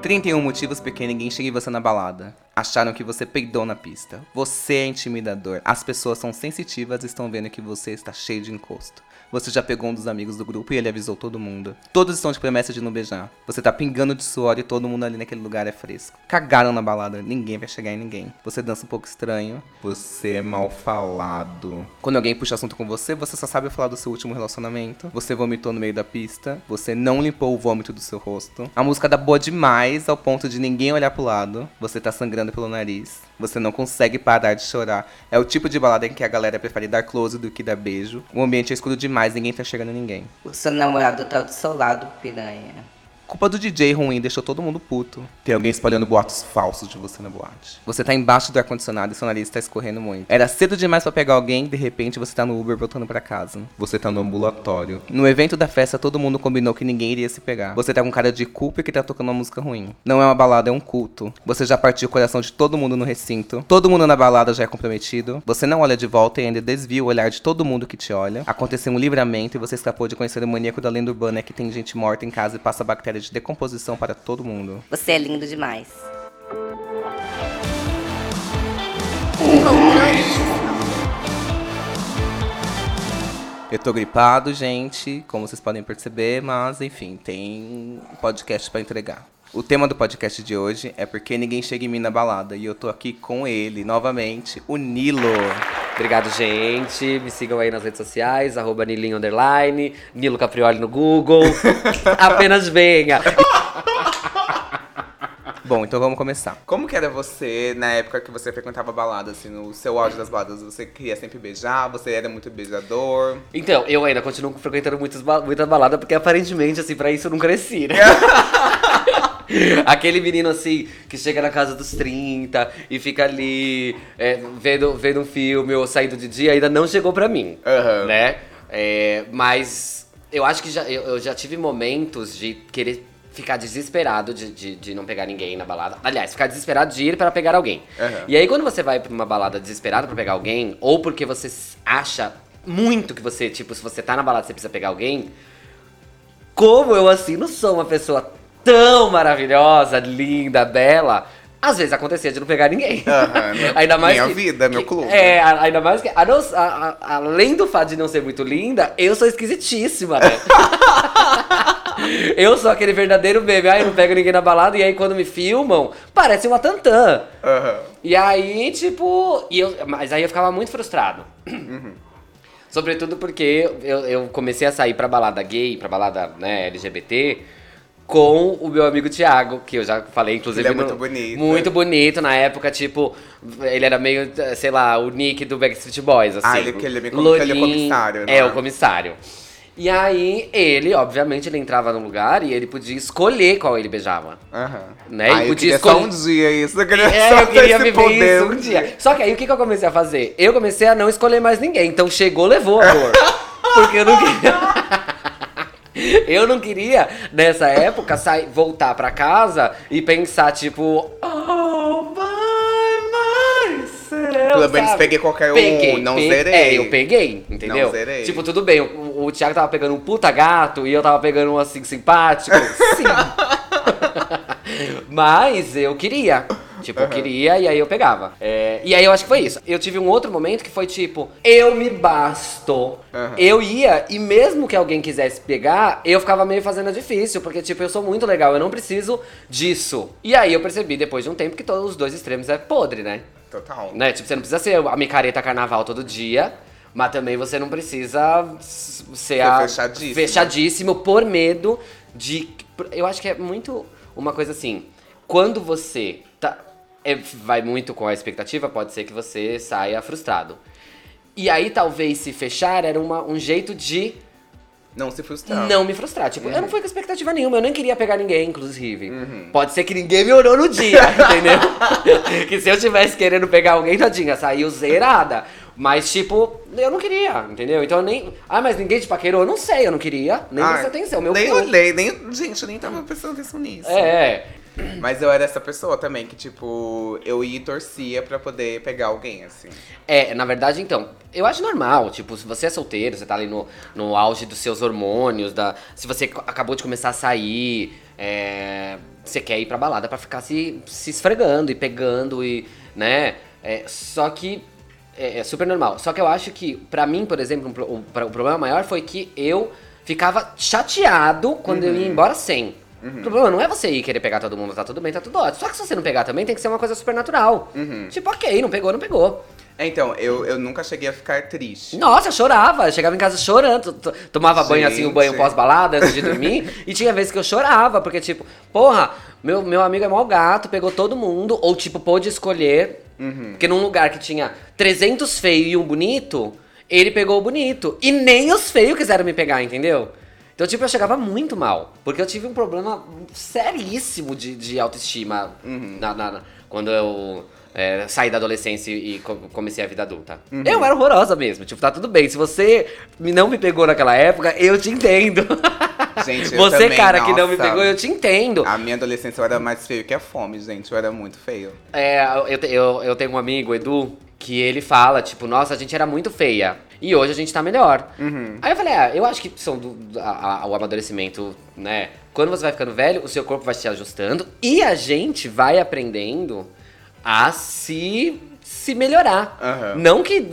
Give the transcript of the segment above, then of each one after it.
31 motivos porque ninguém chega em você na balada. Acharam que você peidou na pista. Você é intimidador. As pessoas são sensitivas e estão vendo que você está cheio de encosto. Você já pegou um dos amigos do grupo e ele avisou todo mundo. Todos estão de promessa de não beijar. Você tá pingando de suor e todo mundo ali naquele lugar é fresco. Cagaram na balada, ninguém vai chegar em ninguém. Você dança um pouco estranho. Você é mal falado. Quando alguém puxa assunto com você, você só sabe falar do seu último relacionamento. Você vomitou no meio da pista. Você não limpou o vômito do seu rosto. A música dá boa demais ao ponto de ninguém olhar pro lado. Você tá sangrando pelo nariz. Você não consegue parar de chorar. É o tipo de balada em que a galera prefere dar close do que dar beijo. O ambiente é escuro demais, ninguém tá chegando a ninguém. O seu namorado tá do seu lado, piranha. Culpa do DJ ruim deixou todo mundo puto. Tem alguém espalhando boatos falsos de você na boate. Você tá embaixo do ar-condicionado e seu nariz tá escorrendo muito. Era cedo demais para pegar alguém, de repente você tá no Uber voltando para casa. Você tá no ambulatório. No evento da festa, todo mundo combinou que ninguém iria se pegar. Você tá com cara de culpa e que tá tocando uma música ruim. Não é uma balada, é um culto. Você já partiu o coração de todo mundo no recinto. Todo mundo na balada já é comprometido. Você não olha de volta e ainda desvia o olhar de todo mundo que te olha. Aconteceu um livramento e você escapou de conhecer o maníaco da lenda urbana que tem gente morta em casa e passa de decomposição para todo mundo. Você é lindo demais. Eu tô gripado, gente, como vocês podem perceber, mas enfim, tem podcast para entregar. O tema do podcast de hoje é porque ninguém chega em mim na balada e eu tô aqui com ele novamente, o Nilo. Obrigado, gente. Me sigam aí nas redes sociais, arroba Nilinho Underline, Nilo Caprioli no Google. Apenas venha. Bom, então vamos começar. Como que era você na época que você frequentava balada, assim, no seu auge das baladas? Você queria sempre beijar? Você era muito beijador? Então, eu ainda continuo frequentando muitas, ba muita balada, porque aparentemente, assim, pra isso eu não cresci, né? Aquele menino assim, que chega na casa dos 30 e fica ali é, vendo, vendo um filme ou saindo de dia, ainda não chegou pra mim. Aham. Né? É, mas eu acho que já, eu, eu já tive momentos de querer ficar desesperado de, de, de não pegar ninguém na balada. Aliás, ficar desesperado de ir para pegar alguém. Aham. E aí, quando você vai pra uma balada desesperado pra pegar alguém, ou porque você acha muito que você, tipo, se você tá na balada você precisa pegar alguém, como eu assim não sou uma pessoa tão maravilhosa, linda, bela, às vezes acontecia de não pegar ninguém. Meu- ainda mais minha que- vida, meu que- clube. É, ainda mais que. a não- a- a- além do fato de não ser muito linda, eu sou esquisitíssima, né? eu sou aquele verdadeiro meme. Ai, não pego ninguém na balada, e aí quando me filmam, parece uma tantã. Aham. E aí, tipo. E eu, mas aí eu ficava muito frustrado. Uhum. Sobretudo porque eu, eu comecei a sair pra balada gay, pra balada né, LGBT, com o meu amigo Thiago, que eu já falei, inclusive. Ele é no- muito bonito. Muito bonito na época, tipo, ele era meio, sei lá, o Nick do Backstreet Boys, assim. Ah, ele- ele é que ele é comissário, não É, é? o comissário. E aí, ele, obviamente, ele entrava num lugar e ele podia escolher qual ele beijava. Aham. Né? Ah, eu podia queria só escolher- um dia isso. Eu queria É, só eu queria viver poder isso um dia. Só que aí o que, que eu comecei a fazer? Eu comecei a não escolher mais ninguém. Então chegou, levou, amor. Porque eu não queria. Eu não queria, nessa época, sair, voltar pra casa e pensar, tipo, oh, by myself. Pelo menos peguei qualquer um, Peguei, não pe- zerei. É, eu peguei, entendeu? Não zerei. Tipo, tudo bem, o Thiago tava pegando um puta gato e eu tava pegando um assim simpático. Sim. Mas eu queria. Tipo, eu queria e aí eu pegava. É, e aí eu acho que foi isso. Eu tive um outro momento que foi tipo, eu me basto. Aham. Eu ia, e mesmo que alguém quisesse pegar, eu ficava meio fazendo difícil, porque, tipo, eu sou muito legal, eu não preciso disso. E aí eu percebi, depois de um tempo, que todos os dois extremos é podre, né? Total. Né? Tipo, você não precisa ser a micareta carnaval todo dia, mas também você não precisa ser a fechadíssimo. fechadíssimo por medo de. Eu acho que é muito uma coisa assim. Quando você tá, é, vai muito com a expectativa, pode ser que você saia frustrado. E aí, talvez se fechar era uma, um jeito de Não se frustrar. não me frustrar. Tipo, eu não fui com expectativa nenhuma, eu nem queria pegar ninguém, inclusive. Uhum. Pode ser que ninguém me olhou no dia, entendeu? que se eu tivesse querendo pegar alguém, tadinha, saiu zerada. Mas, tipo, eu não queria, entendeu? Então eu nem. Ah, mas ninguém te paquerou? Eu não sei, eu não queria. Nem Ah, prestei atenção. Meu nem olhei, nem. Gente, eu nem tava prestando atenção nisso. É, Mas eu era essa pessoa também, que, tipo, eu ia e torcia pra poder pegar alguém, assim. É, na verdade, então, eu acho normal, tipo, se você é solteiro, você tá ali no, no auge dos seus hormônios, da, se você acabou de começar a sair, é, você quer ir pra balada pra ficar se, se esfregando e pegando e, né? É, só que é, é super normal. Só que eu acho que, pra mim, por exemplo, um o, o problema maior foi que eu ficava chateado quando eu ia embora sem. O problema não é você ir querer pegar todo mundo, tá tudo bem, tá tudo ótimo. Só que se você não pegar também, tem que ser uma coisa super natural. Tipo, ok, não pegou, não pegou. É, Então, eu, eu nunca cheguei a ficar triste. Nossa, eu chorava. Eu chegava em casa chorando. Tomava banho assim, o banho pós-balada antes de dormir. e tinha vezes que eu chorava, porque, tipo, porra, meu, meu amigo é mau gato, pegou todo mundo, ou, tipo, pôde escolher. Porque num lugar que tinha 300 feios e um bonito, ele pegou o bonito. E nem os feios quiseram me pegar, entendeu? Então, tipo, eu chegava muito mal. Porque eu tive um problema seríssimo de, de autoestima na- na- na- quando eu é, saí da adolescência e co- comecei a vida adulta. Eu era horrorosa mesmo. Tipo, tá tudo bem. Se você não me pegou naquela época, eu te entendo. Gente, você, também, cara, que não me nossa. pegou, eu te entendo. A minha adolescência eu era mais feio que a fome, gente. Eu era muito feio. É, eu, eu, eu tenho um amigo, Edu, que ele fala, tipo, nossa, a gente era muito feia. E hoje a gente tá melhor. Aí eu falei, ah, eu acho que são do, a- a- o amadurecimento, né? Quando você vai ficando velho, o seu corpo vai se ajustando e a gente vai aprendendo a se, se melhorar. Aham. Não que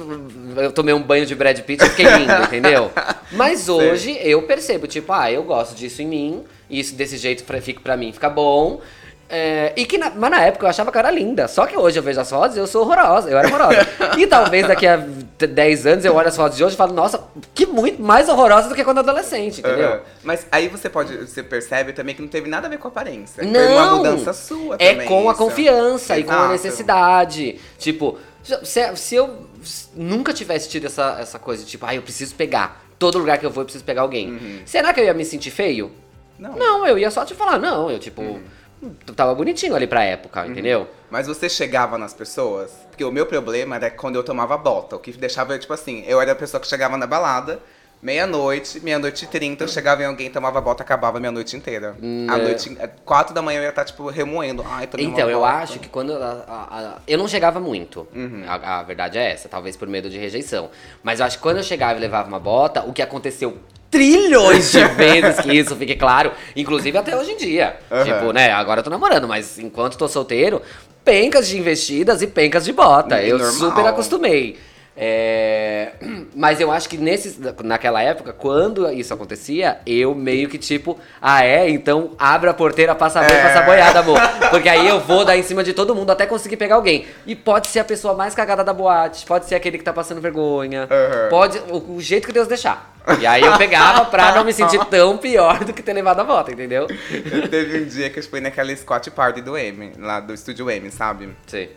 eu tomei um banho de Brad Pitt e fiquei lindo, entendeu? Mas hoje eu percebo, tipo, ah, eu gosto disso em mim, isso desse jeito pra, fica, pra mim fica bom. É, e que na, mas na época eu achava que eu era linda. Só que hoje eu vejo as fotos e eu sou horrorosa. Eu era horrorosa. e talvez daqui a 10 anos eu olho as fotos de hoje e falo, nossa, que muito mais horrorosa do que quando adolescente, entendeu? Aham. Mas aí você pode, você percebe também que não teve nada a ver com a aparência. Não! Foi uma mudança sua É também. com a isso. confiança e com a Exato. necessidade. Tipo, se, se eu nunca tivesse tido essa, essa coisa tipo, ah, eu preciso pegar. Todo lugar que eu vou eu preciso pegar alguém. Será que eu ia me sentir feio? Não. Não, eu ia só te falar, não, eu tipo. Tava bonitinho ali pra época, entendeu? Mas você chegava nas pessoas? Porque o meu problema era quando eu tomava bota. O que deixava eu, tipo assim, eu era a pessoa que chegava na balada, meia-noite, meia-noite e trinta, eu chegava em alguém, tomava bota, acabava a minha noite inteira. A é. noite, quatro da manhã eu ia estar, tipo, remoendo. Ai, tomei Então, eu acho que quando. a- a- a- eu não chegava muito. Uhum. A, a verdade é essa, talvez por medo de rejeição. Mas eu acho que quando eu chegava e levava uma bota, o que aconteceu trilhões de vezes que isso fique claro, inclusive até hoje em dia. Aham. Tipo, né, agora eu tô namorando, mas enquanto tô solteiro, pencas de investidas e pencas de bota. E eu normal. super acostumei. É, Mas eu acho que nesse, naquela época, quando isso acontecia, eu meio que tipo, ah é? Então abre a porteira, passa e É. passa boiada, amor. Porque aí eu vou dar em cima de todo mundo até conseguir pegar alguém. E pode ser a pessoa mais cagada da boate, pode ser aquele que tá passando vergonha, Aham. pode. O, o jeito que Deus deixar. E aí eu pegava pra não me sentir tão pior do que ter levado a volta, entendeu? Eu teve um dia que eu fui naquela Scott Party do M, lá do estúdio M, sabe? Sei.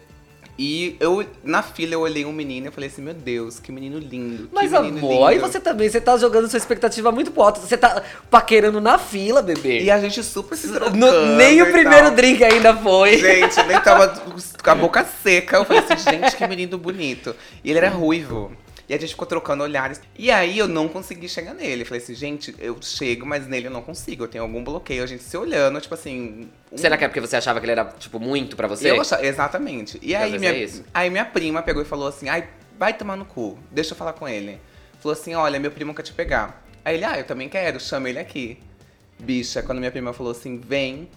E eu, na fila, eu olhei um menino e falei assim, meu Deus, que menino lindo. que Mas menino amor, lindo. você também, você tá jogando sua expectativa muito pro alto. Você tá paquerando na fila, bebê. E a gente super se trocando No- nem o e primeiro tal. drink ainda foi. Gente, nem tava com a boca seca. Eu falei assim, gente, que menino bonito. E ele era ruivo. E a gente ficou trocando olhares. E aí eu não consegui chegar nele. Falei assim, gente, eu chego, mas nele eu não consigo. Eu tenho algum bloqueio. A gente se olhando, tipo assim. um- Será que é porque você achava que ele era, tipo, muito pra você? Eu achava, exatamente. E às aí minha, é aí minha prima pegou e falou assim, ai, vai tomar no cu, deixa eu falar com ele. Falou assim, olha, meu primo quer te pegar. Aí ele, ah, eu também quero, chama ele aqui. Bicha, quando minha prima falou assim, vem,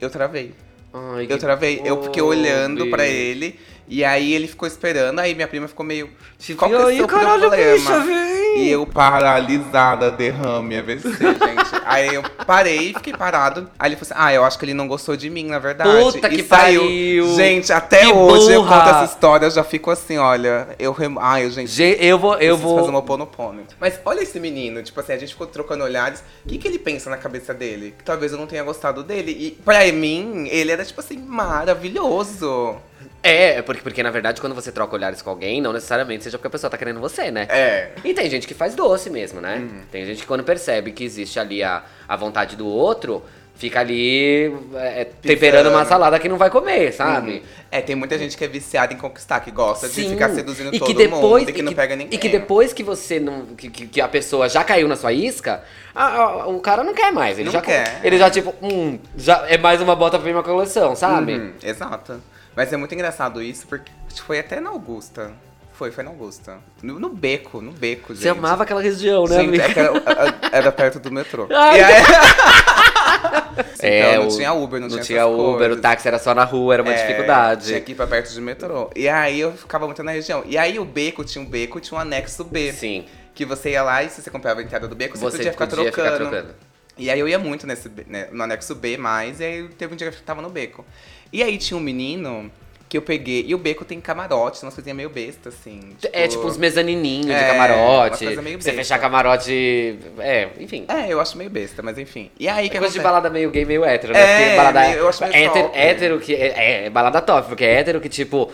eu travei. Ai, Eu travei, eu fiquei olhando pra ele, e aí ele ficou esperando, aí minha prima ficou meio. Qual que é o "Ai, seu caralho, problema? bicha, vem!" E eu paralisada, derrame AVC, gente. aí eu parei, fiquei parado. Aí ele falou assim: Ah, eu acho que ele não gostou de mim, na verdade. Puta e que saiu. pariu! Gente, até Que hoje eu burra! conto essa história, eu já fico assim, olha. Eu rem... Ai, gente. Ge- Eu vou, eu vou. fazer uma ponopono. Mas olha esse menino, tipo assim, a gente ficou trocando olhares. O que, que ele pensa na cabeça dele? Que talvez eu não tenha gostado dele. E pra mim, ele era, tipo assim, maravilhoso. É, é porque, porque na verdade quando você troca olhares com alguém, não necessariamente seja porque a pessoa tá querendo você, né? É. E tem gente que faz doce mesmo, né? Tem gente que quando percebe que existe ali a, a vontade do outro, fica ali é, temperando uma salada que não vai comer, sabe? É, tem muita gente que é viciada em conquistar, que gosta de Sim. ficar seduzindo e todo que depois, mundo e que não e pega ninguém. E que depois que você não. Que, que- que a pessoa já caiu na sua isca, a- a- o cara não quer mais. Ele Não já quer. Ele já, tipo, hum, já é mais uma bota pra minha coleção, sabe? Uhum, exato. Mas é muito engraçado isso, porque foi até na Augusta. Foi, foi na Augusta. No, no beco, no beco, gente. Você amava aquela região, né, Gente, amiga? é que era, era perto do metrô. Ai, e aí, É, Então, no tinha Uber, não, não tinha Uber, coisas. o táxi era só na rua, era uma É, dificuldade. Tinha que ir pra perto de metrô. E aí eu ficava muito na região. E aí o beco tinha um beco, tinha um anexo B. Sim. Que você ia lá e se você comprava a entrada do beco, você, Você podia, ficar, podia trocando. ficar trocando. E aí eu ia muito nesse, né, no anexo B mais, e aí teve um dia que eu tava no beco. E aí tinha um menino que eu peguei, e o beco tem camarote, umas coisinhas meio besta, assim. É tipo uns mezanininhos de É, camarote. umas coisas meio Você besta. fechar camarote. É, enfim. É, eu acho meio besta, mas enfim. E aí É que coisa de balada meio gay, meio hétero, né? É, Porque balada eu acho meio hétero, top. hétero que. É, é, balada top, porque é hétero que, tipo.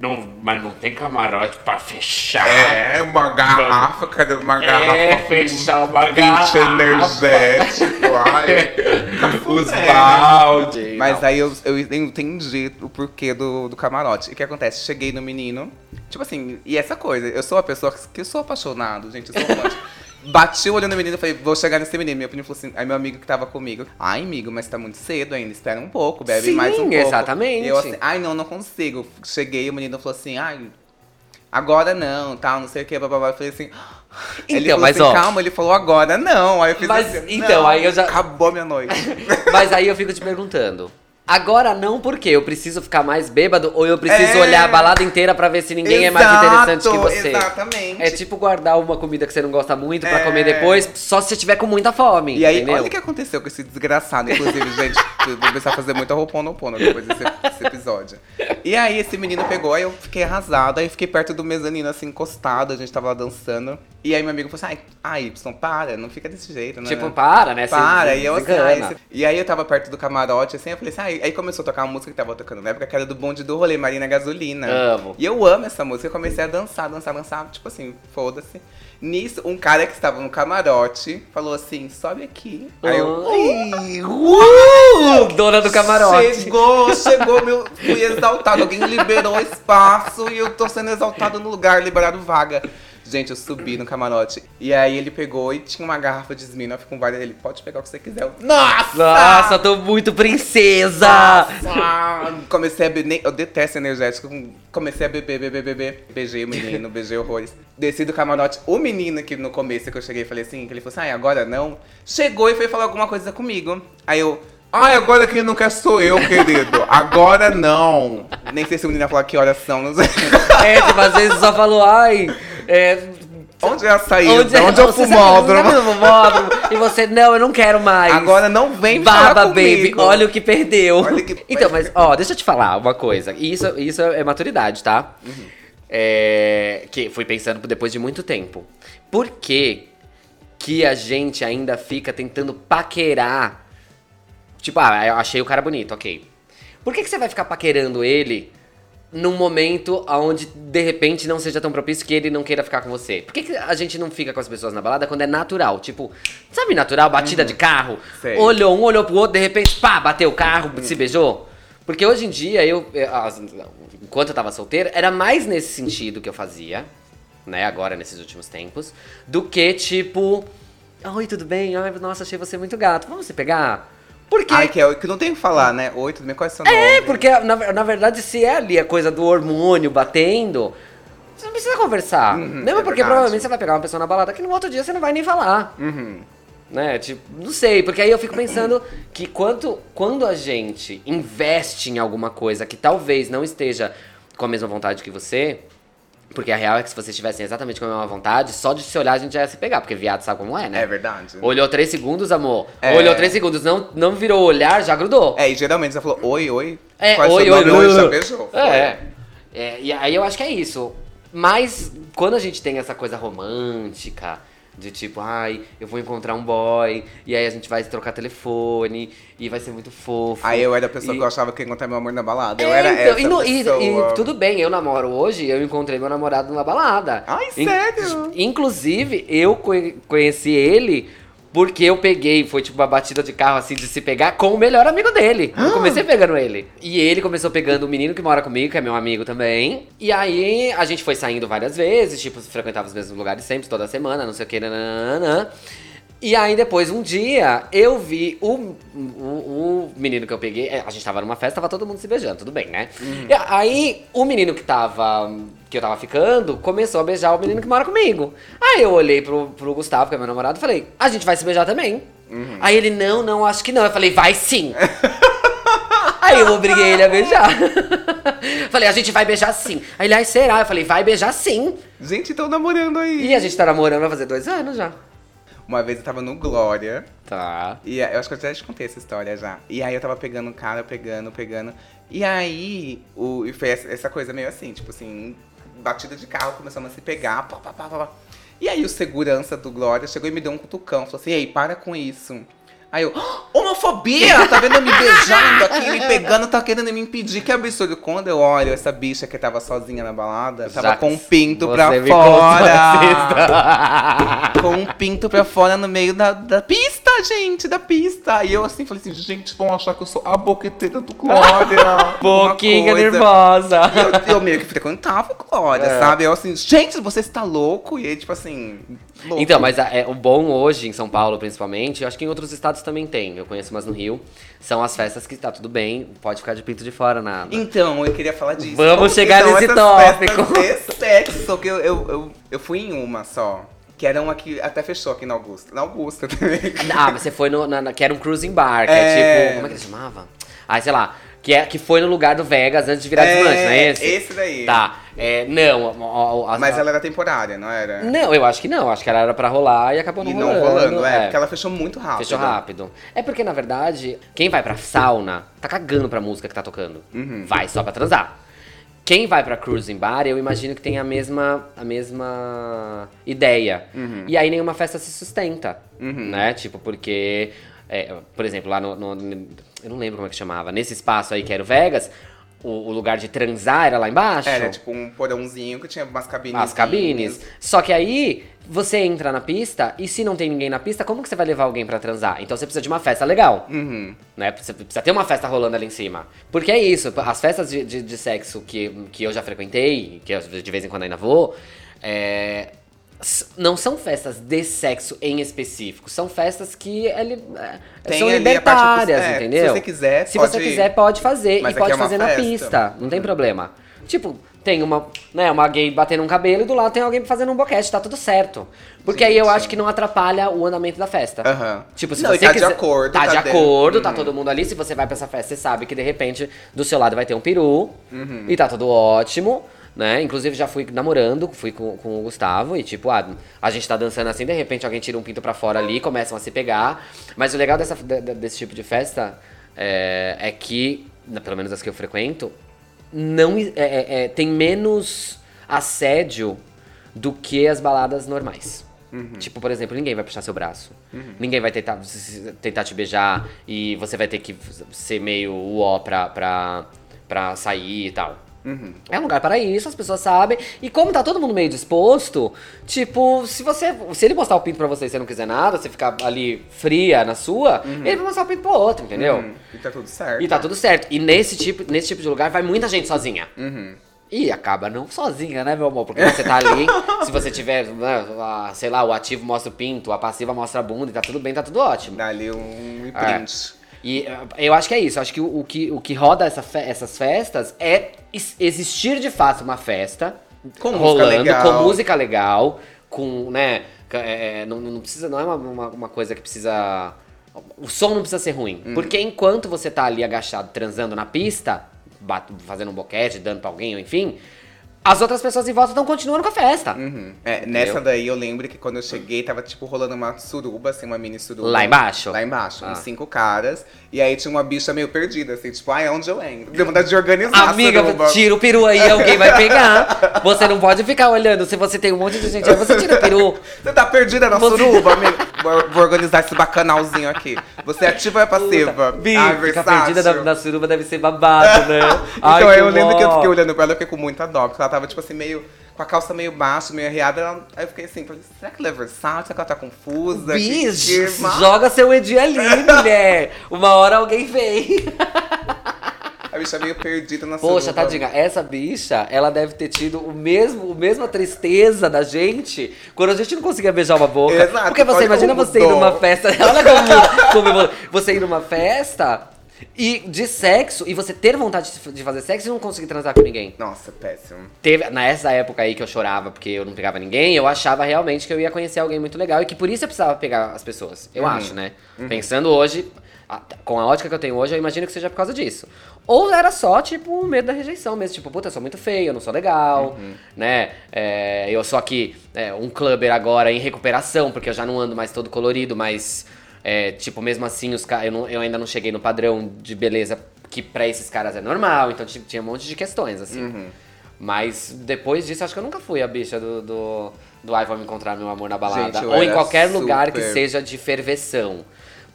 Não, mas não tem camarote pra fechar. É, uma garrafa, cadê uma É, garrafa fechar uma 20 garrafa. energético, ai, Os balde. Mas aí eu, eu entendi o porquê do, do camarote. E o que acontece? Cheguei no menino, tipo assim, e essa coisa, eu sou uma pessoa que eu sou apaixonado, gente, eu sou romântico. Bati o olho no menino e falei, vou chegar nesse menino. Meu primo falou assim, aí meu amigo que tava comigo, ai amigo, mas tá muito cedo ainda, espera um pouco, bebe Sim, mais um pouco. exatamente. E eu assim, ai não, não consigo. Cheguei, o menino falou assim, ai, agora não, tal, não sei o que, blá, blá, blá. Eu falei assim. ele Então, falou mas, assim, ó. calma, ele falou agora não. Aí eu fiz Mas, assim, então, aí eu já- Acabou minha noite. Mas aí eu fico te perguntando. Agora não, por quê? Eu preciso ficar mais bêbado ou eu preciso É. olhar a balada inteira pra ver se ninguém é mais interessante que você? Exatamente. É tipo guardar uma comida que você não gosta muito pra É. comer depois, só se você tiver com muita fome. E aí, entendeu? olha o que aconteceu com esse desgraçado, inclusive, gente. Eu vou começar a fazer muita roponopono depois desse, desse episódio. E aí, esse menino pegou, aí eu fiquei arrasada, aí fiquei perto do mezanino, assim, encostado, a gente tava lá dançando. E aí, meu amigo falou assim: ai, Y, para, não fica desse jeito, né? Tipo, para, né? Se Para, e eu assim, esse- E aí eu tava perto do camarote, assim, eu falei assim, ai, aí começou a tocar uma música que tava tocando na época, que era do bonde do rolê, Marina Gasolina. Amo. E eu amo essa música, eu comecei a dançar, dançar, dançar, tipo assim, foda-se. Nisso, um cara que estava no camarote falou assim, sobe aqui. Aí eu, Ai, uh, dona do camarote. Chegou, chegou, meu, fui exaltado. Alguém liberou espaço e eu tô sendo exaltado no lugar, liberado vaga. Gente, eu subi no camarote. E aí ele pegou e tinha uma garrafa de Smirnoff com várias. Ele pode pegar o que você quiser. Nossa! Nossa, tô muito princesa! Nossa! Comecei a beber. Eu detesto energético. Comecei a beber, beber, beber. Beijei o menino, beijei horrores. Desci do camarote. O menino que no começo que eu cheguei falei assim, que ele falou assim, ai, agora não. Chegou e foi falar alguma coisa comigo. Aí eu. ai, agora quem não quer sou eu, querido. Agora não. Nem sei se o menino ia falar que horas são, não sei. É, tipo, às vezes só falou, ai. É, Onde é a saída? onde, Onde, é o fumódromo? E você, não, eu não quero mais. Agora não vem Baba, falar baby, comigo. olha o que perdeu. Que- Então, mas, ó, deixa eu te falar uma coisa. E Isso, isso é maturidade, tá? Uhum. É, que fui pensando depois de muito tempo. Por que que a gente ainda fica tentando paquerar? Tipo, ah, eu achei o cara bonito, ok. Por que, que você vai ficar paquerando ele num momento onde de repente não seja tão propício que ele não queira ficar com você? Por que, que a gente não fica com as pessoas na balada quando é natural? Tipo, sabe natural, batida de carro? Uhum. Sei. Olhou um, olhou pro outro, de repente, pá, bateu o carro, se beijou? Porque hoje em dia, eu, as- enquanto eu tava solteiro, era mais nesse sentido que eu fazia, né, agora nesses últimos tempos, do que tipo, oi, tudo bem? Ai, nossa, achei você muito gato, vamos se pegar? Porque Ai, que, é, que não tem o que falar, né? Oi, tudo bem? Qual é seu nome? é, porque na, na verdade, se é ali a coisa do hormônio batendo, você não precisa conversar. Mesmo é porque verdade. provavelmente você vai pegar uma pessoa na balada que no outro dia você não vai nem falar. Uhum. Né? Tipo, não sei, porque aí eu fico pensando que quanto, quando a gente investe em alguma coisa que talvez não esteja com a mesma vontade que você, porque a real é que se vocês estivessem exatamente com a mesma vontade, só de se olhar a gente já ia se pegar, porque viado sabe como é, né? É verdade. Olhou três segundos, amor. É. Olhou três segundos, não, não virou olhar, já grudou. É, e geralmente você falou oi, oi. É, Qual oi, oi, oi, Oi, beijou. É. É, E aí eu acho que é isso. Mas quando a gente tem essa coisa romântica, de tipo, ai, eu vou encontrar um boy, e aí a gente vai trocar telefone, e vai ser muito fofo. Aí eu era a pessoa E- que eu achava que ia encontrar meu amor na balada. Eu É, era então, essa e, no- e- e tudo bem, eu namoro hoje, eu encontrei meu namorado numa balada. Ai, In- sério? Inclusive, eu conhe- conheci ele porque eu peguei, foi tipo uma batida de carro assim de se pegar com o melhor amigo dele. Eu comecei pegando ele. E ele começou pegando o menino que mora comigo, que é meu amigo também. E aí a gente foi saindo várias vezes, tipo, frequentava os mesmos lugares sempre, toda semana, não sei o que, nananana. E aí depois, um dia, eu vi o, o, o menino que eu peguei. é, A gente tava numa festa, tava todo mundo se beijando, tudo bem, né? E aí, o menino que tava. que eu tava ficando, começou a beijar o menino que mora comigo. Aí eu olhei pro, pro Gustavo, que é meu namorado, e falei, a gente vai se beijar também. Aí ele, não, não, acho que não. Eu falei, vai sim. Aí eu obriguei ele a beijar. falei, a gente vai beijar sim. Aí ele, ai, será? Eu falei, vai beijar sim. Gente, estão namorando aí. E a gente tá namorando vai fazer dois anos já. Uma vez eu tava no Glória. Tá. E eu acho que eu já te contei essa história já. E aí eu tava pegando o cara, pegando, pegando. E aí, o, e foi essa, coisa meio assim, tipo assim, batida de carro, começando a se pegar, pá, pá, pá, pá. E aí o segurança do Glória chegou e me deu um cutucão, falou assim, ei, para com isso. Aí eu, "Ah, homofobia! Tá vendo eu me beijando aqui, me pegando, tá querendo me impedir. Que absurdo. Quando eu olho essa bicha que tava sozinha na balada, tava com um pinto pra fora. com um pinto pra fora no meio da, da pista, gente, da pista. E eu assim falei assim, gente, vão achar que eu sou a boqueteira do Glória. Boquinha nervosa. E eu, eu meio que frequentava o Glória, É. sabe? Eu assim, gente, você está louco? E aí, tipo assim, louco. Então, mas a- é, o bom hoje, em São Paulo principalmente, eu acho que em outros estados também tem. Eu conheço umas no Rio. São as festas que tá tudo bem, pode ficar de pinto de fora nada. Então, eu queria falar disso. Vamos Como que chegar nesse tópico. de sexo, que eu, eu, eu, eu fui em uma só. Que era uma que até fechou aqui na Augusta. Na Augusta também. Ah, mas você foi no. na- na- que era um cruising bar, que é, É. tipo. Como é que ele chamava? Ah, sei lá. Que, é, que foi no lugar do Vegas antes de virar desmanche, não é esse? Esse daí. Tá. É, não, ó, ó, as- Mas ela era temporária, não era? Não, eu acho que não. Acho que ela era pra rolar e acabou não E não rolando. rolando, é, porque ela fechou muito rápido. Fechou rápido. É porque, na verdade, quem vai pra sauna tá cagando pra música que tá tocando. Uhum. Vai só pra transar. Quem vai pra cruising bar, eu imagino que tem a mesma, a mesma ideia. Uhum. E aí nenhuma festa se sustenta, né? Tipo, porque, é, por exemplo, lá no, no- Eu não lembro como é que chamava. Nesse espaço aí que era o Vegas, o, o lugar de transar era lá embaixo. Era tipo um porãozinho que tinha umas cabines. As cabines. Só que aí você entra na pista e se não tem ninguém na pista, como que você vai levar alguém pra transar? Então você precisa de uma festa legal. Uhum. Né? Você precisa ter uma festa rolando ali em cima. Porque é isso, as festas de, de, de sexo que, que eu já frequentei, que eu de vez em quando ainda vou, é, não são festas de sexo em específico. São festas que ele, é, Tem são libertárias, parte- é, entendeu? se você quiser, Se pode- você quiser, pode fazer. Mas e pode é fazer na festa. pista. Não tem problema. Tipo, tem uma, né, uma gay batendo um cabelo e do lado tem alguém fazendo um boquete, tá tudo certo. Porque aí eu acho que não atrapalha o andamento da festa. Aham. Tipo, se Não, você tá de quiser, acordo, Tá, tá de dentro. acordo, tá Uhum. todo mundo ali. Se você vai pra essa festa, você sabe que de repente do seu lado vai ter um peru. Uhum. E tá tudo ótimo. Né? Inclusive já fui namorando, fui com, com o Gustavo e tipo, ah, a gente tá dançando assim, de repente alguém tira um pinto pra fora ali, começam a se pegar. Mas o legal dessa, de- de- desse tipo de festa é, é que, pelo menos as que eu frequento, não é- é- é- tem menos assédio do que as baladas normais. Tipo, por exemplo, ninguém vai puxar seu braço. Ninguém vai tentar, tentar te beijar e você vai ter que ser meio uó pra, pra, pra sair e tal. É um lugar para isso, as pessoas sabem. E como tá todo mundo meio disposto, tipo, se você. Se ele mostrar o pinto pra você e você não quiser nada, você ficar ali fria na sua, ele vai mostrar o pinto pro outro, entendeu? Uhum. E tá tudo certo. E tá tudo certo. E nesse tipo, nesse tipo de lugar vai muita gente sozinha. Uhum. E acaba não sozinha, né, meu amor? Porque você tá ali, se você tiver, né, sei lá, o ativo mostra o pinto, a passiva mostra a bunda e tá tudo bem, tá tudo ótimo. Dá ali um É. E eh, eu acho que é isso. Acho que o, o que, o que roda essa fe- essas festas é existir de fato uma festa Com música rolando, legal. com música legal, com, né? ca- é, não, não precisa, não é uma, uma, uma coisa que precisa. O som não precisa ser ruim. Uhum. Porque enquanto você tá ali agachado, transando na pista, fazendo um boquete, dando pra alguém, ou enfim, as outras pessoas em volta estão continuando com a festa. Uhum. É, nessa daí eu lembro que quando eu cheguei, tava tipo rolando uma suruba, assim, uma mini suruba. Lá embaixo? Lá embaixo, Ah. uns cinco caras. E aí tinha uma bicha meio perdida, assim, tipo, ai, onde eu entro? Deu vontade de organizar Amiga, tira o peru aí, alguém vai pegar. Você não pode ficar olhando. Se você tem um monte de gente aí, você tira o peru. Você tá perdida na Você- suruba, amiga? Vou, vou organizar esse bacanalzinho aqui. Você é ativa ou é passiva? Bi, ah, ficar perdida na, na suruba deve ser babado, né? Ai, então, eu lembro que eu fiquei olhando pra ela, eu fiquei com muita dó, porque ela tava, tipo assim, meio. Com a calça meio baixa, meio arreada. ela- aí eu fiquei assim, falei, será que ela é versátil? Será que ela tá confusa? Bicho, joga seu Edi ali, mulher. Uma hora alguém vem. A bicha meio perdida na Poxa, tadinha, essa bicha, ela deve ter tido o mesmo, a mesma tristeza da gente quando a gente não conseguia beijar uma boca. Exato, Porque você imagina você ir numa festa. Olha como, como. Você ir numa festa E de sexo, e você ter vontade de- fazer sexo e não conseguir transar com ninguém. Nossa, péssimo. Teve, nessa época aí que eu chorava porque eu não pegava ninguém, eu achava realmente que eu ia conhecer alguém muito legal e que por isso eu precisava pegar as pessoas. Eu acho, né? Pensando hoje, com a ótica que eu tenho hoje, eu imagino que seja por causa disso. Ou era só, tipo, o medo da rejeição mesmo. Tipo, puta, eu sou muito feio, eu não sou legal, né? É, eu sou aqui é, um clubber agora em recuperação, porque eu já não ando mais todo colorido, mas, é, tipo, mesmo assim, os eu, não- eu ainda não cheguei no padrão de beleza que pra esses caras é normal. Então, tipo, tinha um monte de questões, assim. Mas depois disso, acho que eu nunca fui a bicha do. do, do Ai, vou me encontrar meu amor na balada. Gente, Ou em qualquer lugar que super- seja de ferveção.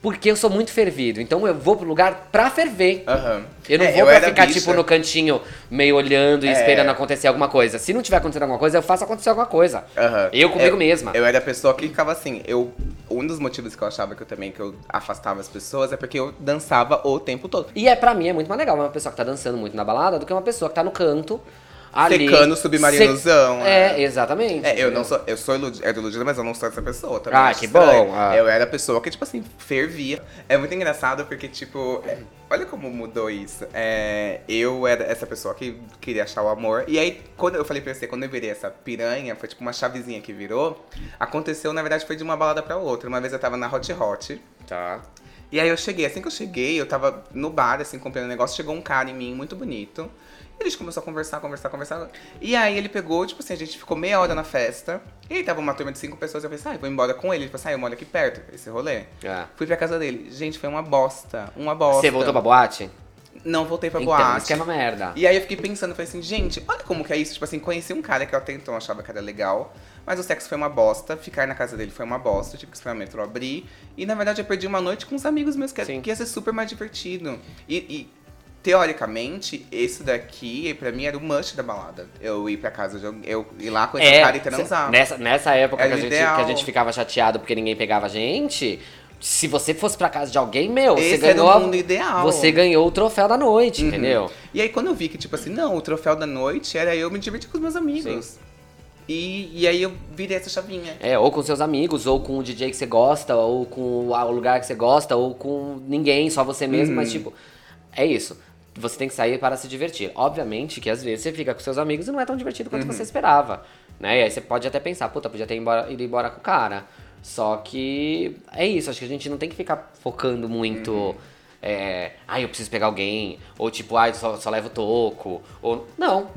Porque eu sou muito fervido. Então eu vou pro lugar pra ferver. Aham. Eu não É, vou eu pra ficar, bicha. tipo, no cantinho, meio olhando e É. esperando acontecer alguma coisa. Se não tiver acontecendo alguma coisa, eu faço acontecer alguma coisa. Aham. Eu comigo É, mesma. Eu era a pessoa que ficava assim, eu. Um dos motivos que eu achava que eu também que eu afastava as pessoas é porque eu dançava o tempo todo. E é, pra mim é muito mais legal uma pessoa que tá dançando muito na balada do que uma pessoa que tá no canto. Ali, Secando o submarinozão, sec- né? É, exatamente. É, eu não sou. Eu sou iludida, era iludida, mas eu não sou essa pessoa também. Ah, que estranho. bom, ah. Eu era a pessoa que, tipo assim, fervia. É muito engraçado porque, tipo, é, olha como mudou isso. É, eu era essa pessoa que queria achar o amor. E aí, quando eu falei pra você, quando eu virei essa piranha, foi tipo uma chavezinha que virou. Aconteceu, na verdade, foi de uma balada pra outra. Uma vez eu tava na Hot Hot. Tá. E aí eu cheguei, assim que eu cheguei, eu tava no bar, assim, comprando um negócio, chegou um cara em mim, muito bonito. E a gente começou a conversar, conversar, conversar. E aí ele pegou, tipo assim, a gente ficou meia hora na festa. E aí tava uma turma de cinco pessoas, eu pensei, ah, eu vou embora com ele. Ele falou assim, ah, eu moro aqui perto, esse rolê. É. Fui pra casa dele. Gente, foi uma bosta, uma bosta. Você voltou pra boate? Não voltei pra Então, boate. isso que é uma merda. E aí eu fiquei pensando, falei assim, gente, olha como que é isso. Tipo assim, conheci um cara que eu até então achava que era legal, mas o sexo foi uma bosta, ficar na casa dele foi uma bosta, tive que esperar o metrô abrir. E na verdade eu perdi uma noite com uns amigos meus, que, Sim. que ia ser super mais divertido. E, e, teoricamente, esse daqui, pra mim, era o must da balada. Eu ir pra casa, de alguém- eu ir lá conhecer o cara e transar. É, nessa, nessa época Era que a, o gente, que a gente ficava chateado porque ninguém pegava a gente, se você fosse pra casa de alguém, meu, Esse você era ganhou. o a- mundo ideal. Você ganhou o troféu da noite, Uhum. entendeu? E aí quando eu vi que, tipo assim, não, o troféu da noite era eu me divertir com os meus amigos. E, e aí eu virei essa chavinha. É, ou com seus amigos, ou com o DJ que você gosta, ou com o lugar que você gosta, ou com ninguém, só você mesmo, mas Uhum. tipo, é isso. Você tem que sair para se divertir. Obviamente que às vezes você fica com seus amigos e não é tão divertido quanto Uhum. você esperava. Né? E aí você pode até pensar, puta, podia ter ido embora, ido embora com o cara. Só que é isso, acho que a gente não tem que ficar focando muito. Uhum. É, ah, eu preciso pegar alguém. Ou tipo, ah, eu só, só levo toco. Ou. Não.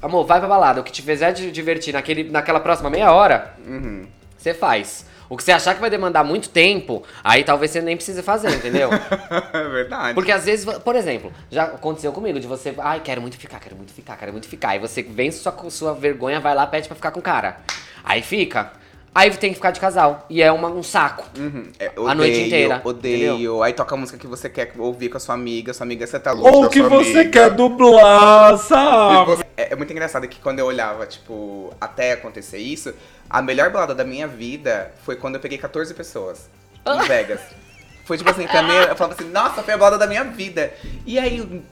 Amor, vai pra balada. O que te fizer te divertir naquele, naquela próxima meia hora, Uhum. você faz. O que você achar que vai demandar muito tempo, aí talvez você nem precise fazer, entendeu? é verdade. Porque às vezes, por exemplo, já aconteceu comigo de você, ai, quero muito ficar, quero muito ficar, quero muito ficar. Aí você vence sua, sua vergonha, vai lá, pede pra ficar com o cara. Aí fica. Aí tem que ficar de casal. E é uma, um saco. Uhum. É, A noite inteira, Odeio. entendeu? Aí toca a música que você quer ouvir com a sua amiga, sua amiga você tá louca. Ou que você quer dublar, sabe? É, é muito engraçado que quando eu olhava, tipo, até acontecer isso, a melhor balada da minha vida foi quando eu peguei 14 pessoas em Vegas. Foi tipo assim, mim, eu falava assim, nossa, foi a balada da minha vida. E aí,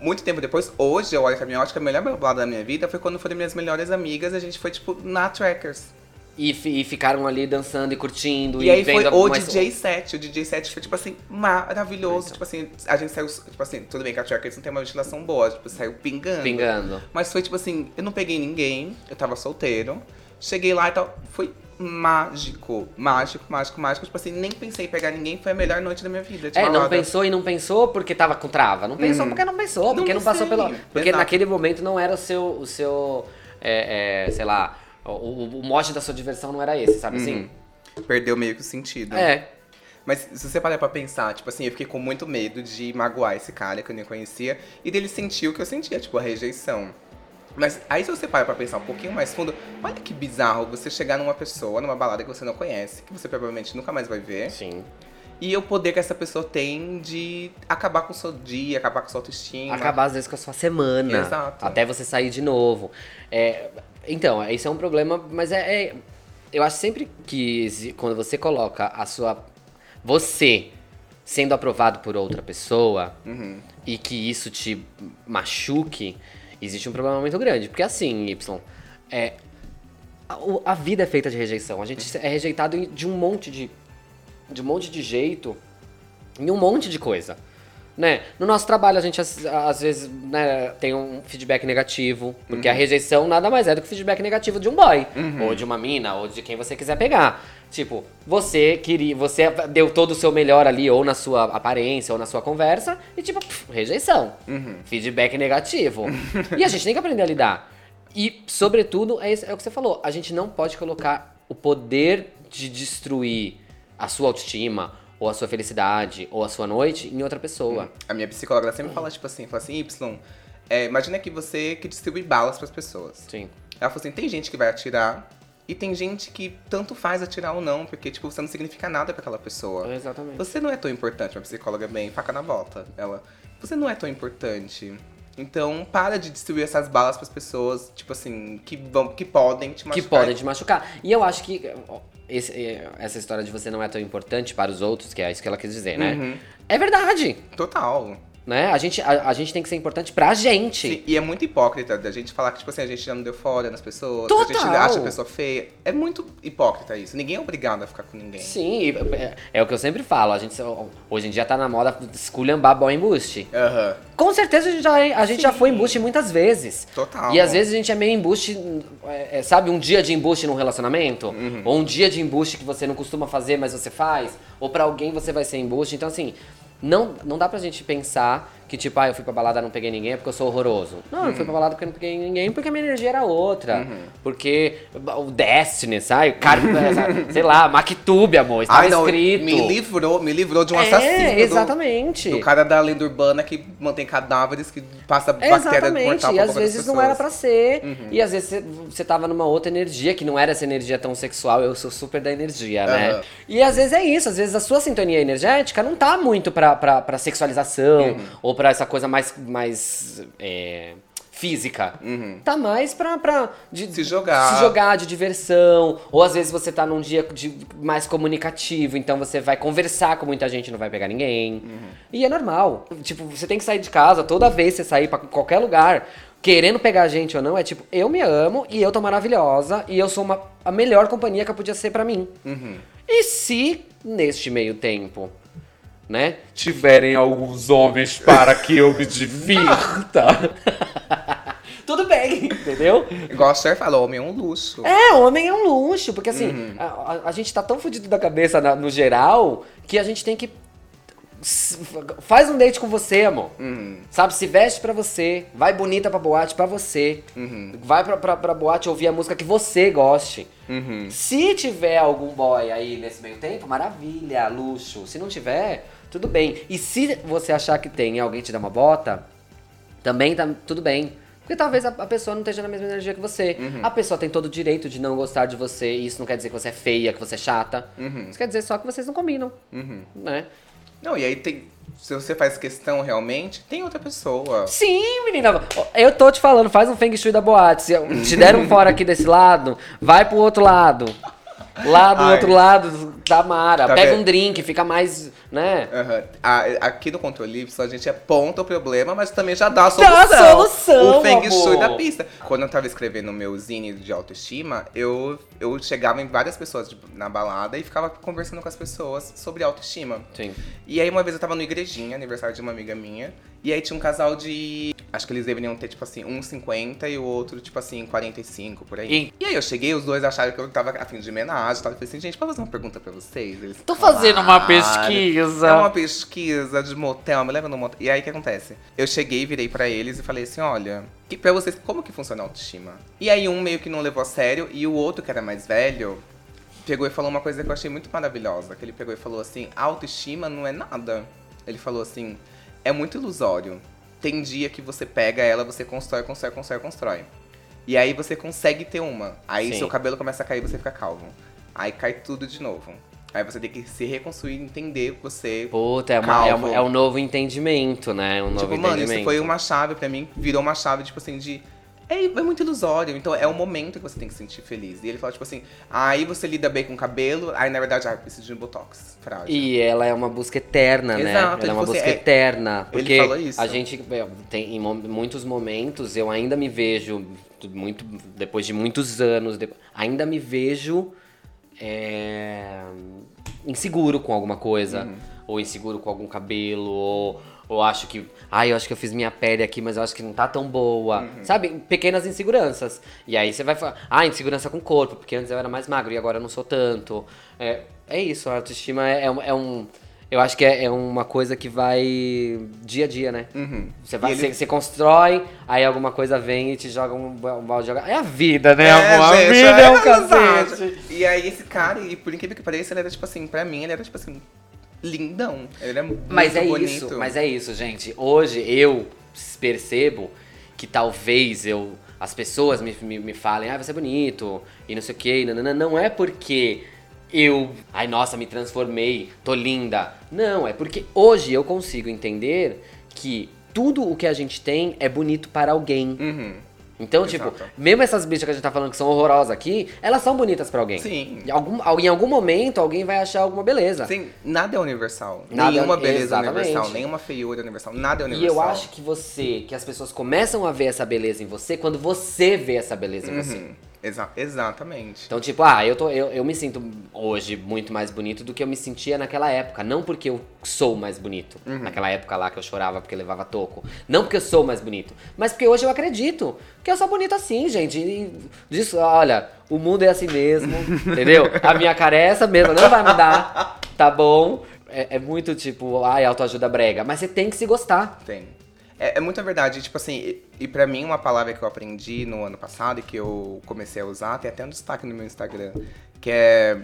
muito tempo depois, hoje eu olho pra minha ótica, a melhor balada da minha vida foi quando foram minhas melhores amigas e a gente foi, tipo, na Trackers. E, e ficaram ali dançando e curtindo. E aí foi o DJ set. O DJ set foi, tipo assim, maravilhoso. Tipo assim, a gente saiu, tipo assim, tudo bem que a Trackers não tem uma ventilação boa, tipo, saiu pingando. Pingando. Mas foi tipo assim, eu não peguei ninguém, eu tava solteiro. Cheguei lá e tal, foi mágico, mágico, mágico, mágico. Tipo assim, nem pensei em pegar ninguém, foi a melhor noite da minha vida. É, não pensou e não pensou porque tava com trava. Não pensou Uhum. porque não pensou, Não porque não passou pensei. pelo. Porque Exato. naquele momento não era o seu. O seu é, é, sei lá. O, o, o mote da sua diversão não era esse, sabe assim? Perdeu meio que o sentido. É. Mas se você parar pra pensar, tipo assim, eu fiquei com muito medo de magoar esse cara que eu nem conhecia e dele sentir o que eu sentia, tipo, a rejeição. Mas aí se você para pra pensar um pouquinho mais fundo, olha que bizarro você chegar numa pessoa, numa balada que você não conhece, que você provavelmente nunca mais vai ver, Sim. E o poder que essa pessoa tem de acabar com o seu dia, acabar com a sua autoestima. Acabar às vezes com a sua semana. Exato. Até você sair de novo. É, então, isso é um problema, mas é, é- Eu acho sempre que quando você coloca a sua. Você sendo aprovado por outra pessoa Uhum. e que isso te machuque, existe um problema muito grande. Porque assim, Y, é, a, vida é feita de rejeição. A gente é rejeitado de um monte de. De um monte de jeito em um monte de coisa. Né? No nosso trabalho, a gente às, vezes né, tem um feedback negativo, porque a Uhum. rejeição nada mais é do que o feedback negativo de um boy, ou de uma mina, ou de quem você quiser pegar. Tipo, você queria, você deu todo o seu melhor ali, ou na sua aparência, ou na sua conversa, e tipo, pff, rejeição. Uhum. Feedback negativo. e a gente tem que aprender a lidar. E, sobretudo, é, isso- é o que você falou, a gente não pode colocar o poder de destruir a sua autoestima, ou a sua felicidade, ou a sua noite em outra pessoa. A minha psicóloga sempre fala, tipo assim, fala assim, Y, é, imagina que você que distribui balas pras pessoas. Sim. Ela falou assim, tem gente que vai atirar e tem gente que tanto faz atirar ou não, porque, tipo, você não significa nada pra aquela pessoa. Exatamente. Você não é tão importante, uma psicóloga bem faca na bota. Ela, você não é tão importante. Então, para de distribuir essas balas pras pessoas, tipo assim, que vão, que podem te que machucar. podem te machucar. E eu acho que esse- é, essa história de você não é tão importante para os outros, que é isso que ela quis dizer, né? Uhum. É verdade, Total. Né? A gente, a, a gente tem que ser importante pra gente. Sim, e é muito hipócrita da gente falar que, tipo assim, a gente já não deu fora nas pessoas, Total. a gente acha a pessoa feia. É muito hipócrita isso. Ninguém é obrigado a ficar com ninguém. Sim, é, é o que eu sempre falo. A gente hoje em dia tá na moda esculhambar boy embuste. Aham. Com certeza a gente já, a gente já foi embuste muitas vezes. Total. E às vezes a gente é meio embuste, é, é, sabe, um dia de embuste num relacionamento? Uhum. Ou um dia de embuste que você não costuma fazer, mas você faz? Ou pra alguém você vai ser embuste. Então, assim, não, não dá pra gente pensar que, tipo, ah, eu fui pra balada e não peguei ninguém é porque eu sou horroroso. Não, eu fui Uhum. pra balada porque eu não peguei ninguém porque a minha energia era outra. Porque o Destiny, sabe? Car... sei lá, Mactube, amor, estava Ai, não, escrito. me livrou, me livrou de um É, assassino. do- exatamente. Do, cara da lenda urbana que mantém cadáveres, que passa bactéria Exatamente, mortal e pra às boca das vezes não era pra pessoas. Uhum. ser. E às vezes você, tava numa outra energia, que não era essa energia tão sexual, eu sou super da energia, né? E às vezes é isso, às vezes a sua sintonia energética não tá muito pra, pra, pra sexualização, Uhum. ou pra essa coisa mais, mais é, física. Tá mais pra, pra de- Uhum. Se jogar. se jogar de diversão, ou às vezes você tá num dia de, mais comunicativo, então você vai conversar com muita gente e não vai pegar ninguém. E é normal. Tipo, você tem que sair de casa toda vez que você sair pra qualquer lugar, querendo pegar gente ou não, é tipo, eu me amo e eu tô maravilhosa e eu sou uma, a melhor companhia que eu podia ser pra mim. E se, neste meio tempo, né? Tiverem alguns homens para que eu me divirta. Tudo bem, entendeu? Igual a Cher falou, homem é um luxo. É, homem é um luxo, porque assim, a, a- a gente tá tão fudido da cabeça na- no geral que a gente tem que. Faz um date com você, amor. Sabe? Se veste pra você, vai bonita pra boate pra você. Vai pra, pra, pra boate ouvir a música que você goste. Se tiver algum boy aí nesse meio tempo, maravilha, luxo. Se não tiver, tudo bem. E se você achar que tem e alguém te dá uma bota, também tá tudo bem. Porque talvez a, a pessoa não esteja na mesma energia que você. A pessoa tem todo o direito de não gostar de você. E isso não quer dizer que você é feia, que você é chata. Isso quer dizer só que vocês não combinam. Né? Não, e aí tem. Se você faz questão realmente, tem outra pessoa. Sim, menina. Eu tô te falando, faz um feng shui da boate. Se te deram um fora aqui desse lado, vai pro outro lado. Lá do Ai. outro lado da Mara. Tá Pega vendo? um drink, fica mais, né? Aham. A- aqui no Controle Ipso a gente aponta o problema, mas também já dá a Dá solução. a solução, O Feng Shui da pista. Quando eu tava escrevendo o meu zine de autoestima, eu, eu chegava em várias pessoas tipo, na balada e ficava conversando com as pessoas sobre autoestima. Sim. E aí uma vez eu tava no igrejinha, aniversário de uma amiga minha, e aí tinha um casal de. Acho que eles deveriam ter, tipo assim, 1,50 e o outro, tipo assim, 45 por aí. E- E aí eu cheguei, os dois acharam que eu tava a fim de homenagem e tal. Eu falei assim, gente, posso fazer uma pergunta pra vocês? Eles, Tô fazendo uma "Claro." Pesquisa. É uma pesquisa de motel, me leva no motel. E aí o que acontece? Eu cheguei, virei pra eles e falei assim: olha, que, pra vocês, como que funciona a autoestima? E aí um meio que não levou a sério, e o outro, que era mais velho, pegou e falou uma coisa que eu achei muito maravilhosa. Que ele pegou e falou assim: autoestima não é nada. Ele falou assim: é muito ilusório. Tem dia que você pega ela, você constrói, constrói, constrói, constrói. E aí você consegue ter uma. Aí Sim. seu cabelo começa a cair e você fica calvo. Aí cai tudo de novo. Aí você tem que se reconstruir, entender que você. Puta, é, uma- é, um, é um novo entendimento, né? Um novo tipo, mano, entendimento. isso foi uma chave pra mim, virou uma chave, tipo assim, de. É, é muito ilusório, então é o momento que você tem que se sentir feliz. E ele fala, tipo assim, aí você lida bem com o cabelo, aí na verdade, ah, preciso de um botox, frágil. E ela é uma busca eterna, né? Exato, Ela é uma você busca é- eterna. Ele Porque falou isso. a gente tem em muitos momentos, eu ainda me vejo, muito, depois de muitos anos, ainda me vejo é, inseguro com alguma coisa. Uhum. ou inseguro com algum cabelo, ou, ou acho que, ai, eu acho que eu fiz minha pele aqui, mas eu acho que não tá tão boa. Uhum. Sabe? Pequenas inseguranças. E aí você vai falar, ah, insegurança com o corpo, porque antes eu era mais magro e agora eu não sou tanto. É, é isso, a autoestima é, é um- é um. Eu acho que é, é uma coisa que vai dia a dia, né? Uhum. Você, vai, ele- você, você constrói, aí alguma coisa vem e te joga um, um balde de. É a vida, né, É, amor? A gente, vida é um exato. cacete. E aí esse cara, e por incrível que pareça, ele era tipo assim, pra mim, ele era tipo assim, lindão. Ele era muito Mas é bonito. isso, mas é isso, gente. Hoje eu percebo que talvez eu as pessoas me, me, me falem, ah, você é bonito, e não sei o que, não, não é porque eu, ai nossa, me transformei, tô linda. Não, é porque hoje eu consigo entender que tudo o que a gente tem é bonito para alguém. Uhum. Então, Exato. tipo, mesmo essas bichas que a gente tá falando que são horrorosas aqui, elas são bonitas pra alguém. Sim. Em algum, em algum momento, alguém vai achar alguma beleza. Assim, nada é universal. Nada- nenhuma beleza exatamente. é universal, nenhuma feiura é universal, nada é E universal. eu acho que você, que as pessoas começam a ver essa beleza em você quando você vê essa beleza em você. Exa exatamente. Então, tipo, ah, eu, tô, eu, eu me sinto hoje muito mais bonito do que eu me sentia naquela época. Não porque eu sou mais bonito. Uhum. Naquela época lá que eu chorava porque levava toco. Não porque eu sou mais bonito. Mas porque hoje eu acredito que eu sou bonito assim, gente. E disso, olha, o mundo é assim mesmo. entendeu? A minha cara é essa mesmo, não vai mudar. Tá bom? É, é muito tipo, ai, autoajuda brega. Mas você tem que se gostar. Tem. É, é muita verdade, tipo assim, e, e pra mim uma palavra que eu aprendi no ano passado e que eu comecei a usar, tem até um destaque no meu Instagram, que é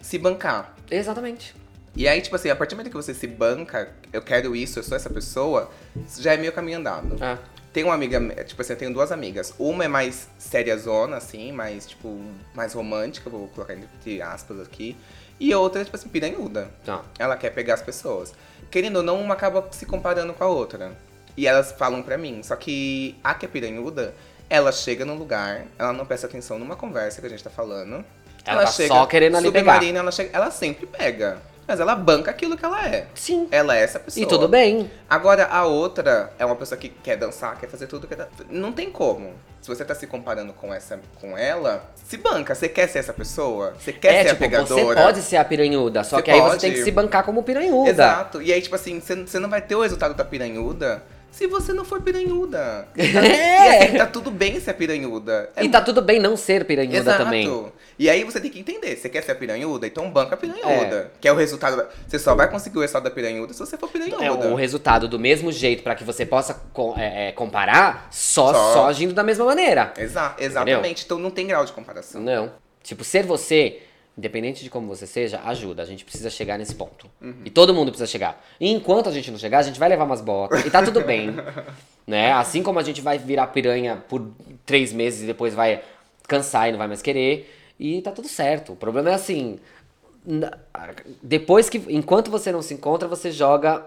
se bancar. Exatamente. E aí, tipo assim, a partir do momento que você se banca, eu quero isso, eu sou essa pessoa, já é meio caminho andado. É. Tem uma amiga, tipo assim, eu tenho duas amigas. Uma é mais sériazona, assim, mais, tipo, mais romântica, vou colocar entre aspas aqui. E outra é, tipo assim, piranhuda. Tá. Ela quer pegar as pessoas. Querendo ou não, uma acaba se comparando com a outra. E elas falam pra mim. Só que a que é piranhuda, ela chega num lugar, ela não presta atenção numa conversa que a gente tá falando. Ela tá só querendo ali pegar. ela, chega, ela sempre pega. Mas ela banca aquilo que ela é. Sim. Ela é essa pessoa. E tudo bem. Agora, a outra é uma pessoa que quer dançar, quer fazer tudo. Quer... Não tem como. Se você tá se comparando com essa, com ela, se banca. Você quer ser essa pessoa? Você quer é, ser tipo, a pegadora? você pode ser a piranhuda, só Você que aí você tem que se bancar como piranhuda. Exato. E aí, tipo assim, você não vai ter o resultado da piranhuda se você não for piranhuda. É. e assim, tá tudo bem ser piranhuda. É E tá tudo bem não ser piranhuda Exato. também. E aí você tem que entender, você quer ser a piranhuda? Então banca a piranhuda. Que é o resultado. da- Você só vai conseguir o resultado da piranhuda se você for piranhuda. É o resultado do mesmo jeito pra que você possa co- é, é, comparar só, Só. só agindo da mesma maneira. Exa exatamente. Então não tem grau de comparação. Não. Tipo, ser você, independente de como você seja, ajuda. A gente precisa chegar nesse ponto. Uhum. E todo mundo precisa chegar. E enquanto a gente não chegar, a gente vai levar umas bocas. E tá tudo bem. né? Assim como a gente vai virar piranha por três meses e depois vai cansar e não vai mais querer. E tá tudo certo. O problema é assim. Depois que. Enquanto você não se encontra, você joga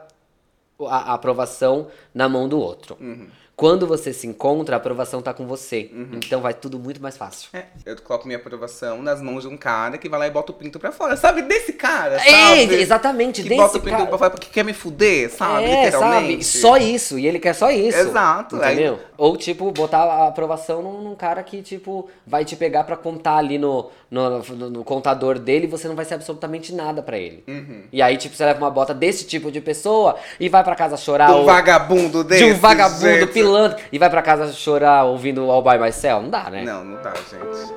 a, a aprovação na mão do outro. Uhum. Quando você se encontra, a aprovação tá com você. Então vai tudo muito mais fácil. É, eu coloco minha aprovação nas mãos de um cara que vai lá e bota o pinto pra fora. Sabe? Desse cara, É, sabe? exatamente, Que desse bota o pinto cara. pra fora porque quer me fuder, sabe? é, Literalmente. sabe? Só isso. E ele quer só isso. Exato, Entendeu? aí- Ou, tipo, botar a aprovação num, num cara que, tipo, vai te pegar pra contar ali no, no, no- no contador dele e você não vai ser absolutamente nada pra ele. Uhum. E aí, tipo, você leva uma bota desse tipo de pessoa e vai pra casa chorar. Um ou- vagabundo desse. de um vagabundo gente. pilantra e vai pra casa chorar ouvindo All By Myself. Não dá, né? Não, não dá, gente.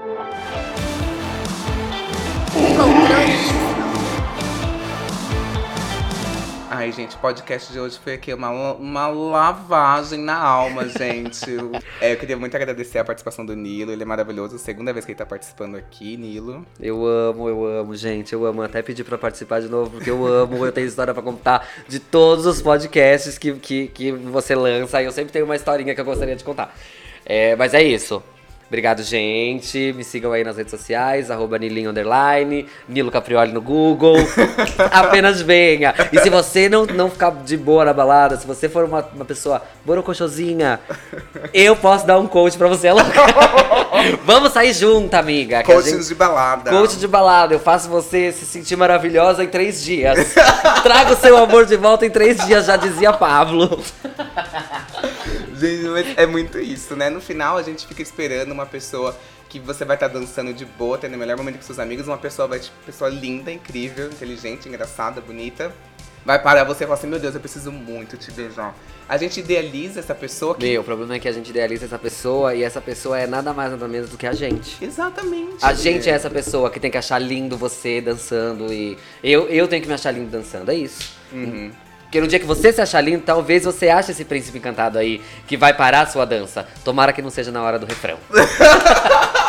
Ai, gente, o podcast de hoje foi aqui uma, uma lavagem na alma, gente. É, eu queria muito agradecer a participação do Nilo, ele é maravilhoso. Segunda vez que ele tá participando aqui, Nilo. Eu amo, eu amo, gente. Eu amo. Até pedir pra participar de novo, porque eu amo. Eu tenho história pra contar de todos os podcasts que, que, que você lança. E eu sempre tenho uma historinha que eu gostaria de contar. É, mas é isso. Obrigado, gente. Me sigam aí nas redes sociais, arroba Nilinho Nilo Caprioli no Google. Apenas venha. E se você não, não ficar de boa na balada, se você for uma, uma pessoa borocochosinha, eu posso dar um coach pra você. Vamos sair junto, amiga. Coaching gente- de balada. Coach de balada, eu faço você se sentir maravilhosa em três dias. Traga o seu amor de volta em três dias, já dizia Pablo. É muito isso, né? No final a gente fica esperando uma pessoa que você vai estar dançando de boa, tendo o melhor momento com seus amigos, uma pessoa vai, tipo, pessoa linda, incrível, inteligente, engraçada, bonita. vai parar você e falar assim, meu Deus, eu preciso muito te beijar. A gente idealiza essa pessoa que. Meu, o problema é que a gente idealiza essa pessoa e essa pessoa é nada mais nada menos do que a gente. Exatamente. A gente é essa pessoa que tem que achar lindo você dançando e eu, eu tenho que me achar lindo dançando, é isso. Uhum. Porque no dia que você se achar lindo, talvez você ache esse príncipe encantado aí que vai parar a sua dança. Tomara que não seja na hora do refrão.